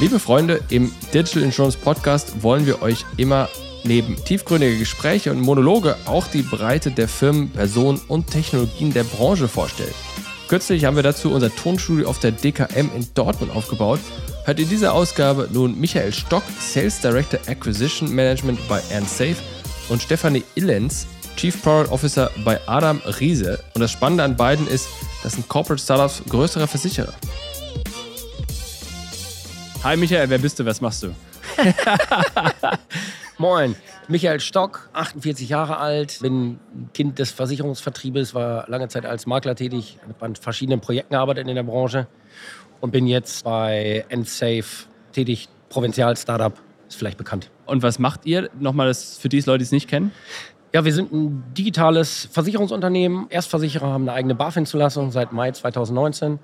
Liebe Freunde, im Digital Insurance Podcast wollen wir euch immer neben tiefgründige Gespräche und Monologe auch die Breite der Firmen, Personen und Technologien der Branche vorstellen. Kürzlich haben wir dazu unser Tonstudio auf der DKM in Dortmund aufgebaut. Hört in dieser Ausgabe nun Michael Stock, Sales Director Acquisition Management bei AndSafe und Stefanie Illenz, Chief Product Officer bei Adam Riese. Und das Spannende an beiden ist, das sind Corporate Startups größerer Versicherer. Hi Michael, wer bist du? Was machst du? Moin, Michael Stock, 48 Jahre alt, bin Kind des Versicherungsvertriebes, war lange Zeit als Makler tätig, habe an verschiedenen Projekten gearbeitet in der Branche und bin jetzt bei EndSafe tätig, Provinzial-Startup, ist vielleicht bekannt. Und was macht ihr? Nochmal das für die Leute, die es nicht kennen. Ja, wir sind ein digitales Versicherungsunternehmen. Erstversicherer haben eine eigene BaFin-Zulassung seit Mai 2019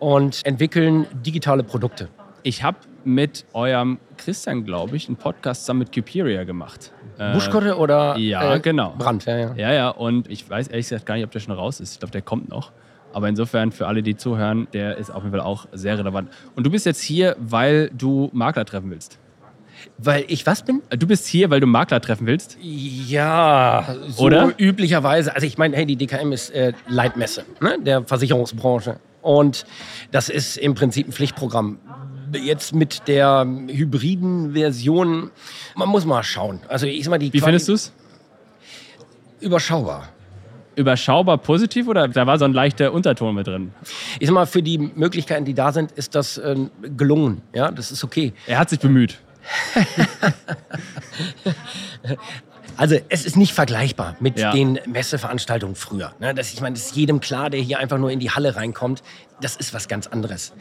und entwickeln digitale Produkte. Ich habe mit eurem Christian, glaube ich, einen Podcast zusammen mit Cuperia gemacht. Äh, Buschkotte oder ja, äh, genau. Brand? Ja, ja. ja, ja. Und ich weiß ehrlich gesagt gar nicht, ob der schon raus ist. Ich glaube, der kommt noch. Aber insofern für alle, die zuhören, der ist auf jeden Fall auch sehr relevant. Und du bist jetzt hier, weil du Makler treffen willst. Weil ich was bin? Du bist hier, weil du Makler treffen willst? Ja, so Oder? üblicherweise. Also ich meine, hey, die DKM ist äh, Leitmesse ne, der Versicherungsbranche. Und das ist im Prinzip ein Pflichtprogramm. Jetzt mit der hybriden Version, man muss mal schauen. Also ich sag mal, die Wie findest du es? Überschaubar. Überschaubar positiv oder da war so ein leichter Unterton mit drin? Ich sag mal, für die Möglichkeiten, die da sind, ist das äh, gelungen. Ja, das ist okay. Er hat sich bemüht. Also es ist nicht vergleichbar mit Ja. den Messeveranstaltungen früher. Ne? Das, ich meine, das ist jedem klar, der hier einfach nur in die Halle reinkommt. Das ist was ganz anderes.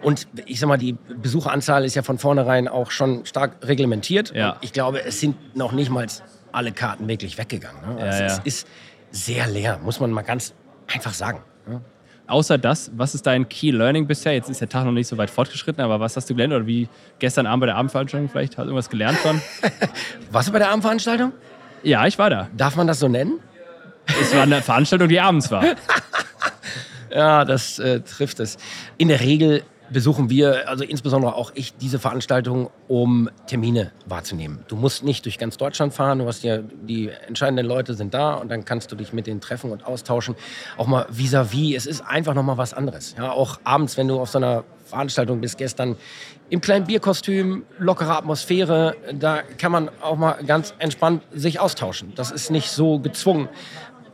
Und ich sag mal, die Besucheranzahl ist ja von vornherein auch schon stark reglementiert. Ja. Ich glaube, es sind noch nicht mal alle Karten wirklich weggegangen. Ne? Also Ja, ja. Es ist sehr leer, muss man mal ganz einfach sagen. Außer das, was ist dein Key Learning bisher? Jetzt ist der Tag noch nicht so weit fortgeschritten, aber was hast du gelernt? Oder wie gestern Abend bei der Abendveranstaltung vielleicht? Hast du irgendwas gelernt schon? Warst du bei der Abendveranstaltung? ja, ich war da. Darf man das so nennen? Es war eine Veranstaltung, die abends war. Ja, das äh, trifft es. In der Regel besuchen wir, also insbesondere auch ich, diese Veranstaltungen, um Termine wahrzunehmen. Du musst nicht durch ganz Deutschland fahren, du hast ja, die entscheidenden Leute sind da und dann kannst du dich mit denen treffen und austauschen. Auch mal vis-à-vis, es ist einfach nochmal was anderes. Ja, auch abends, wenn du auf so einer Veranstaltung bist, gestern im kleinen Bierkostüm, lockere Atmosphäre, da kann man auch mal ganz entspannt sich austauschen. Das ist nicht so gezwungen.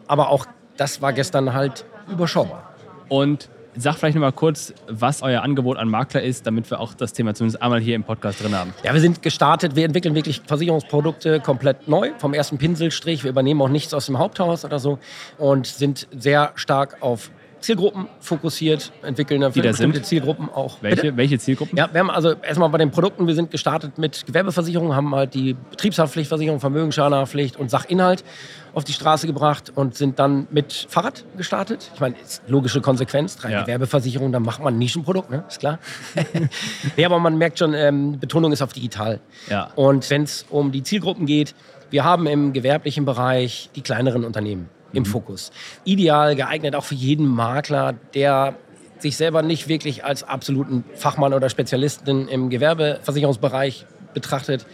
Aber auch das war gestern halt überschaubar. Und sag vielleicht noch mal kurz, was euer Angebot an Makler ist, damit wir auch das Thema zumindest einmal hier im Podcast drin haben. Ja, wir sind gestartet. Wir entwickeln wirklich Versicherungsprodukte komplett neu, vom ersten Pinselstrich. Wir übernehmen auch nichts aus dem Haupthaus oder so und sind sehr stark auf Zielgruppen fokussiert, entwickeln Die da bestimmte sind? Zielgruppen auch. Welche, Bitte? welche Zielgruppen? Ja, wir haben also erstmal bei den Produkten, wir sind gestartet mit Gewerbeversicherung, haben halt die Betriebshaftpflichtversicherung, Vermögensschadenhaftpflicht und Sachinhalt auf die Straße gebracht und sind dann mit Fahrrad gestartet. Ich meine, ist logische Konsequenz, drei Ja. Gewerbeversicherungen, dann macht man ein Nischenprodukt, ne? ist klar. nee, aber man merkt schon, ähm, Betonung ist auf digital. Ja. Und wenn es um die Zielgruppen geht, wir haben im gewerblichen Bereich die kleineren Unternehmen im Fokus. Ideal geeignet auch für jeden Makler, der sich selber nicht wirklich als absoluten Fachmann oder Spezialisten im Gewerbeversicherungsbereich betrachtet.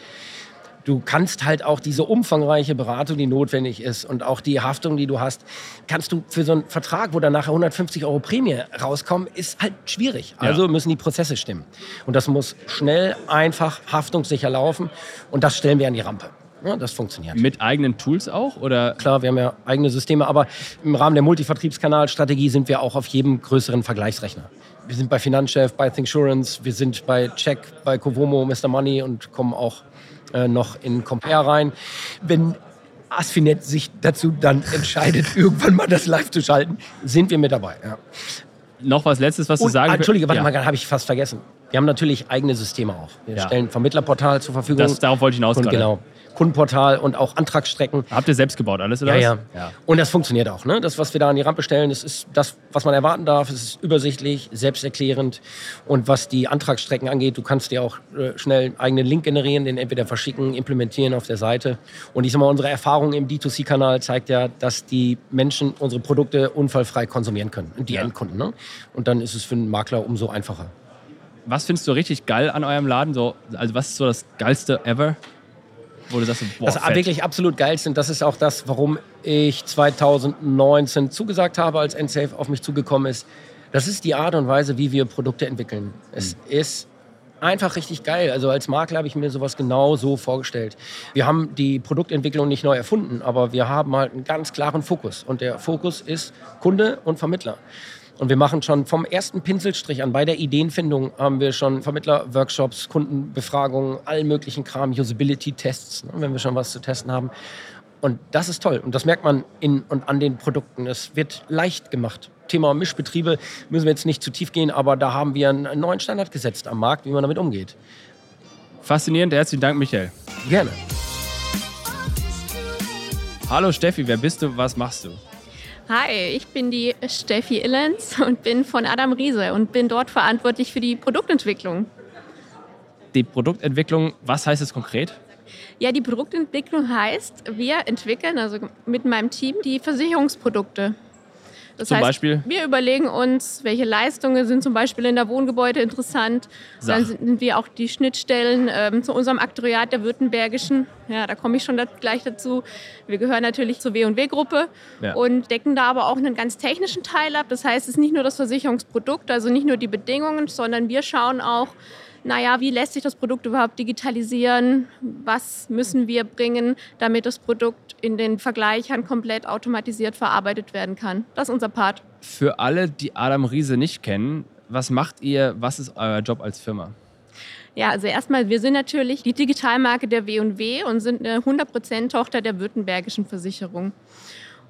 Du kannst halt auch diese umfangreiche Beratung, die notwendig ist und auch die Haftung, die du hast, kannst du für so einen Vertrag, wo dann nachher 150 Euro Prämie rauskommen, ist halt schwierig. Ja. Also müssen die Prozesse stimmen. Und das muss schnell, einfach, haftungssicher laufen. Und das stellen wir an die Rampe. Ja, das funktioniert. Mit eigenen Tools auch? Oder Klar, wir haben ja eigene Systeme, aber im Rahmen der Multivertriebskanalstrategie sind wir auch auf jedem größeren Vergleichsrechner. Wir sind bei Finanzchef, bei Thinksurance, wir sind bei Check, bei Covomo, Mr. Money und kommen auch äh, noch in Compare rein. Wenn Asfinet sich dazu dann entscheidet, irgendwann mal das live zu schalten, sind wir mit dabei. Ja. noch was Letztes, was du Und, sagen ah, Entschuldige, warte ja. mal, habe ich fast vergessen. Wir haben natürlich eigene Systeme auch. Wir Ja. stellen ein Vermittlerportal zur Verfügung. Das, darauf wollte ich hinaus und gerade. genau, Kundenportal und auch Antragsstrecken. Habt ihr selbst gebaut alles, oder? Ja, ja, ja. Und das funktioniert auch. Ne? Das, was wir da an die Rampe stellen, das ist das, was man erwarten darf. Es ist übersichtlich, selbsterklärend. Und was die Antragsstrecken angeht, du kannst dir auch äh, schnell einen eigenen Link generieren, den entweder verschicken, implementieren auf der Seite. Und ich sag mal, unsere Erfahrung im D2C-Kanal zeigt ja, dass die Menschen unsere Produkte unfallfrei konsumieren können. Die ja. Endkunden. Ne? Und dann ist es für einen Makler umso einfacher. Was findest du richtig geil an eurem Laden? So, also was ist so das geilste ever? Wo du sagst, boah, das fett. wirklich absolut geilste und das ist auch das, warum ich 2019 zugesagt habe, als NSafe auf mich zugekommen ist. Das ist die Art und Weise, wie wir Produkte entwickeln. Es mhm. ist einfach richtig geil. Also als Makler habe ich mir sowas genau so vorgestellt. Wir haben die Produktentwicklung nicht neu erfunden, aber wir haben halt einen ganz klaren Fokus. Und der Fokus ist Kunde und Vermittler. Und wir machen schon vom ersten Pinselstrich an, bei der Ideenfindung haben wir schon Vermittler-Workshops, Kundenbefragungen, allen möglichen Kram, Usability-Tests, ne, wenn wir schon was zu testen haben. Und das ist toll. Und das merkt man in und an den Produkten. Es wird leicht gemacht. Thema Mischbetriebe müssen wir jetzt nicht zu tief gehen, aber da haben wir einen neuen Standard gesetzt am Markt, wie man damit umgeht. Faszinierend. Herzlichen Dank, Michael. Gerne. Hallo Steffi, wer bist du? Was machst du? Hi, ich bin die Steffi Illens und bin von Adam Riese und bin dort verantwortlich für die Produktentwicklung. Die Produktentwicklung, was heißt es konkret? Ja, die Produktentwicklung heißt, wir entwickeln also mit meinem Team die Versicherungsprodukte. Das zum heißt, Beispiel? Wir überlegen uns, welche Leistungen sind zum Beispiel in der Wohngebäude interessant. Sach. Dann sind wir auch die Schnittstellen ähm, zu unserem Aktoriat der Württembergischen. Ja, da komme ich schon da, gleich dazu. Wir gehören natürlich zur W&W-Gruppe ja. und decken da aber auch einen ganz technischen Teil ab. Das heißt, es ist nicht nur das Versicherungsprodukt, also nicht nur die Bedingungen, sondern wir schauen auch, naja, wie lässt sich das Produkt überhaupt digitalisieren? Was müssen wir bringen, damit das Produkt in den Vergleichern komplett automatisiert verarbeitet werden kann? Das ist unser Part. Für alle, die Adam Riese nicht kennen, was macht ihr? Was ist euer Job als Firma? Ja, also erstmal, wir sind natürlich die Digitalmarke der W&W und sind eine 100% Tochter der Württembergischen Versicherung.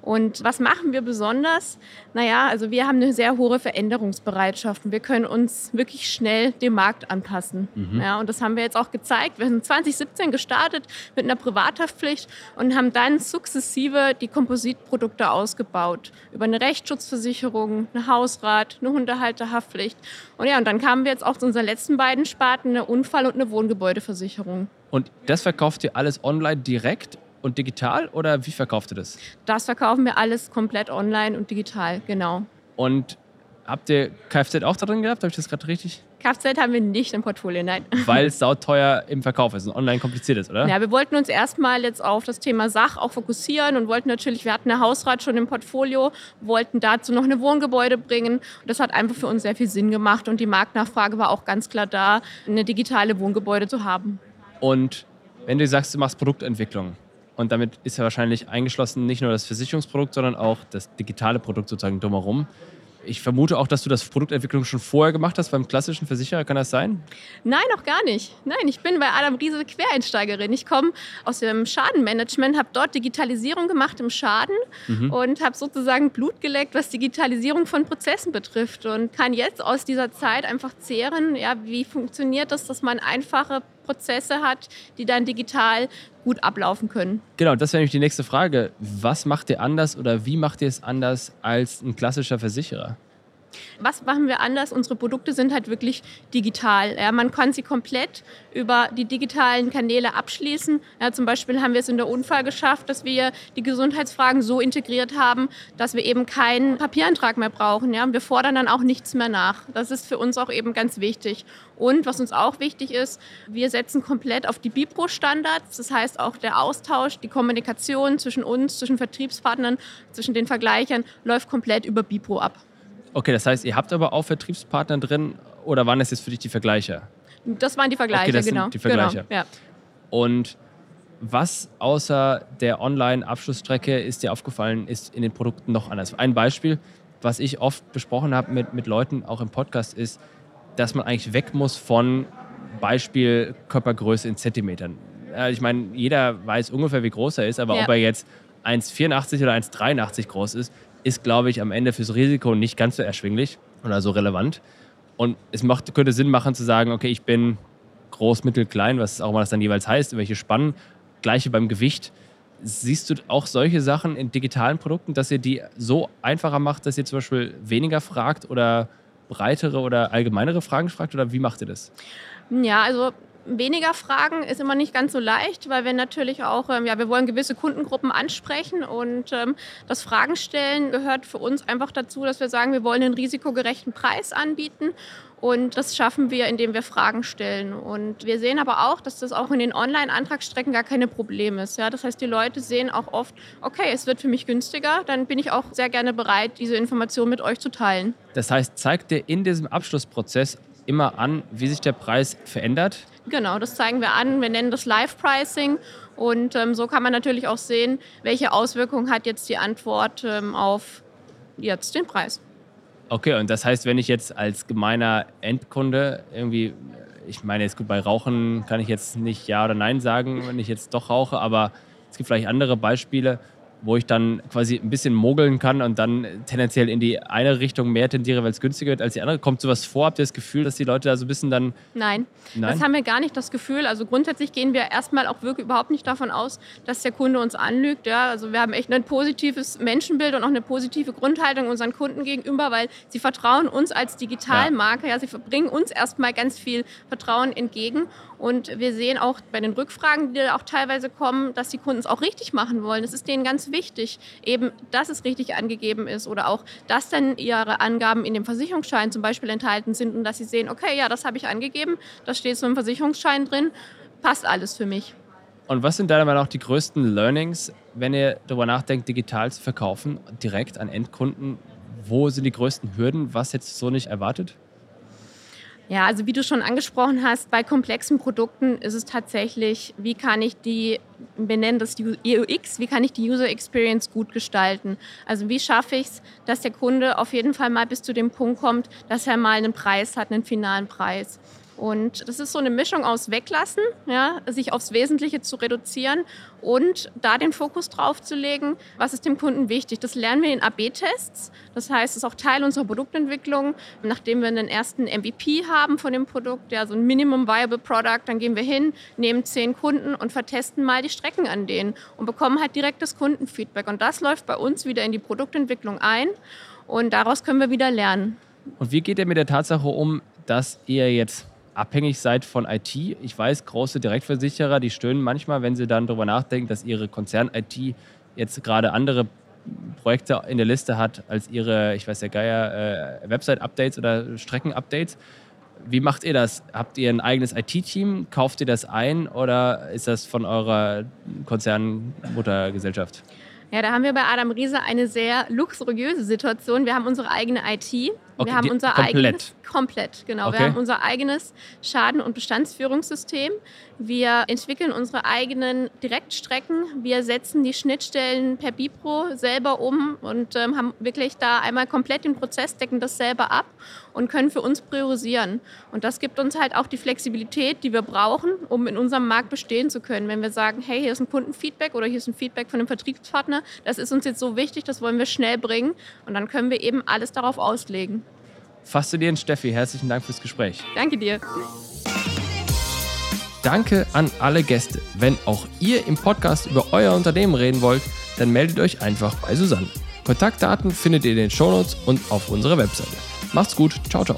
Und was machen wir besonders? Naja, also wir haben eine sehr hohe Veränderungsbereitschaft und wir können uns wirklich schnell dem Markt anpassen. Mhm. Ja, und das haben wir jetzt auch gezeigt. Wir sind 2017 gestartet mit einer Privathaftpflicht und haben dann sukzessive die Kompositprodukte ausgebaut. Über eine Rechtsschutzversicherung, eine Hausrat, eine Hundehalterhaftpflicht. Und ja, und dann kamen wir jetzt auch zu unseren letzten beiden Sparten, eine Unfall- und eine Wohngebäudeversicherung. Und das verkauft ihr alles online direkt und digital oder wie verkauft ihr das? Das verkaufen wir alles komplett online und digital, genau. Und habt ihr Kfz auch da drin gehabt? Habe ich das gerade richtig? Kfz haben wir nicht im Portfolio, nein. Weil es sauteuer im Verkauf ist und online kompliziert ist, oder? Ja, wir wollten uns erstmal jetzt auf das Thema Sach auch fokussieren und wollten natürlich, wir hatten eine Hausrat schon im Portfolio, wollten dazu noch eine Wohngebäude bringen. Und das hat einfach für uns sehr viel Sinn gemacht und die Marktnachfrage war auch ganz klar da, eine digitale Wohngebäude zu haben. Und wenn du sagst, du machst Produktentwicklung, und damit ist ja wahrscheinlich eingeschlossen nicht nur das Versicherungsprodukt, sondern auch das digitale Produkt sozusagen drumherum. Ich vermute auch, dass du das Produktentwicklung schon vorher gemacht hast beim klassischen Versicherer. Kann das sein? Nein, noch gar nicht. Nein, ich bin bei Adam Riese Quereinsteigerin. Ich komme aus dem Schadenmanagement, habe dort Digitalisierung gemacht im Schaden mhm. und habe sozusagen Blut geleckt, was Digitalisierung von Prozessen betrifft und kann jetzt aus dieser Zeit einfach zehren, ja, wie funktioniert das, dass man einfache Prozesse hat, die dann digital gut ablaufen können. Genau, das wäre nämlich die nächste Frage. Was macht ihr anders oder wie macht ihr es anders als ein klassischer Versicherer? Was machen wir anders? Unsere Produkte sind halt wirklich digital. Ja, man kann sie komplett über die digitalen Kanäle abschließen. Ja, zum Beispiel haben wir es in der Unfall geschafft, dass wir die Gesundheitsfragen so integriert haben, dass wir eben keinen Papierantrag mehr brauchen. Ja, wir fordern dann auch nichts mehr nach. Das ist für uns auch eben ganz wichtig. Und was uns auch wichtig ist, wir setzen komplett auf die Bipro-Standards. Das heißt, auch der Austausch, die Kommunikation zwischen uns, zwischen Vertriebspartnern, zwischen den Vergleichern läuft komplett über Bipro ab. Okay, das heißt, ihr habt aber auch Vertriebspartner drin oder waren das jetzt für dich die Vergleiche? Das waren die Vergleiche, okay, das genau. Sind die Vergleiche. Genau, ja. Und was außer der Online-Abschlussstrecke ist dir aufgefallen, ist in den Produkten noch anders? Ein Beispiel, was ich oft besprochen habe mit, mit Leuten, auch im Podcast, ist, dass man eigentlich weg muss von Beispiel Körpergröße in Zentimetern. Ich meine, jeder weiß ungefähr, wie groß er ist, aber ja. ob er jetzt 1,84 oder 1,83 groß ist, ist, glaube ich, am Ende fürs Risiko nicht ganz so erschwinglich oder so relevant. Und es macht, könnte Sinn machen zu sagen, okay, ich bin groß, mittel, klein, was auch immer das dann jeweils heißt, welche Spannen. gleiche beim Gewicht. Siehst du auch solche Sachen in digitalen Produkten, dass ihr die so einfacher macht, dass ihr zum Beispiel weniger fragt oder breitere oder allgemeinere Fragen fragt? Oder wie macht ihr das? Ja, also weniger Fragen ist immer nicht ganz so leicht, weil wir natürlich auch, ähm, ja, wir wollen gewisse Kundengruppen ansprechen und ähm, das Fragen stellen gehört für uns einfach dazu, dass wir sagen, wir wollen einen risikogerechten Preis anbieten und das schaffen wir, indem wir Fragen stellen. Und wir sehen aber auch, dass das auch in den Online-Antragsstrecken gar keine Problem ist. Ja? Das heißt, die Leute sehen auch oft, okay, es wird für mich günstiger, dann bin ich auch sehr gerne bereit, diese Information mit euch zu teilen. Das heißt, zeigt ihr in diesem Abschlussprozess immer an, wie sich der Preis verändert? Genau, das zeigen wir an. Wir nennen das Live-Pricing. Und ähm, so kann man natürlich auch sehen, welche Auswirkungen hat jetzt die Antwort ähm, auf jetzt den Preis. Okay, und das heißt, wenn ich jetzt als gemeiner Endkunde irgendwie, ich meine, jetzt gut, bei Rauchen kann ich jetzt nicht Ja oder Nein sagen, wenn ich jetzt doch rauche, aber es gibt vielleicht andere Beispiele, wo ich dann quasi ein bisschen mogeln kann und dann tendenziell in die eine Richtung mehr tendiere, weil es günstiger wird als die andere. Kommt sowas vor? Habt ihr das Gefühl, dass die Leute da so ein bisschen dann. Nein, Nein? das haben wir gar nicht das Gefühl. Also grundsätzlich gehen wir erstmal auch wirklich überhaupt nicht davon aus, dass der Kunde uns anlügt. Ja, also wir haben echt ein positives Menschenbild und auch eine positive Grundhaltung unseren Kunden gegenüber, weil sie vertrauen uns als Digitalmarke. Ja. ja, sie bringen uns erstmal ganz viel Vertrauen entgegen. Und wir sehen auch bei den Rückfragen, die da auch teilweise kommen, dass die Kunden es auch richtig machen wollen. Das ist denen ganz wichtig, eben, dass es richtig angegeben ist oder auch, dass dann ihre Angaben in dem Versicherungsschein zum Beispiel enthalten sind und dass sie sehen, okay, ja, das habe ich angegeben, das steht so im Versicherungsschein drin, passt alles für mich. Und was sind deiner Meinung nach die größten Learnings, wenn ihr darüber nachdenkt, digital zu verkaufen, direkt an Endkunden? Wo sind die größten Hürden? Was jetzt so nicht erwartet? Ja, also wie du schon angesprochen hast, bei komplexen Produkten ist es tatsächlich, wie kann ich die, wir nennen das die UX, wie kann ich die User Experience gut gestalten? Also wie schaffe ich es, dass der Kunde auf jeden Fall mal bis zu dem Punkt kommt, dass er mal einen Preis hat, einen finalen Preis. Und das ist so eine Mischung aus Weglassen, ja, sich aufs Wesentliche zu reduzieren und da den Fokus drauf zu legen, was ist dem Kunden wichtig. Das lernen wir in AB-Tests. Das heißt, es ist auch Teil unserer Produktentwicklung. Nachdem wir einen ersten MVP haben von dem Produkt, ja, so ein Minimum Viable Product, dann gehen wir hin, nehmen zehn Kunden und vertesten mal die Strecken an denen und bekommen halt direkt das Kundenfeedback. Und das läuft bei uns wieder in die Produktentwicklung ein und daraus können wir wieder lernen. Und wie geht ihr mit der Tatsache um, dass ihr jetzt abhängig seid von IT. Ich weiß, große Direktversicherer, die stöhnen manchmal, wenn sie dann darüber nachdenken, dass ihre Konzern-IT jetzt gerade andere Projekte in der Liste hat als ihre, ich weiß ja Geier, äh, Website-Updates oder Strecken-Updates. Wie macht ihr das? Habt ihr ein eigenes IT-Team? Kauft ihr das ein oder ist das von eurer Konzernmuttergesellschaft? Ja, da haben wir bei Adam Riese eine sehr luxuriöse Situation. Wir haben unsere eigene IT Okay, wir haben unser komplett. eigenes komplett, genau. Okay. Wir haben unser eigenes Schaden- und Bestandsführungssystem. Wir entwickeln unsere eigenen Direktstrecken. Wir setzen die Schnittstellen per Bipro selber um und ähm, haben wirklich da einmal komplett den Prozess, decken das selber ab und können für uns priorisieren. Und das gibt uns halt auch die Flexibilität, die wir brauchen, um in unserem Markt bestehen zu können. Wenn wir sagen, hey, hier ist ein Kundenfeedback oder hier ist ein Feedback von einem Vertriebspartner, das ist uns jetzt so wichtig, das wollen wir schnell bringen und dann können wir eben alles darauf auslegen. Faszinierend, Steffi. Herzlichen Dank fürs Gespräch. Danke dir. Danke an alle Gäste. Wenn auch ihr im Podcast über euer Unternehmen reden wollt, dann meldet euch einfach bei Susanne. Kontaktdaten findet ihr in den Shownotes und auf unserer Webseite. Macht's gut. Ciao, ciao.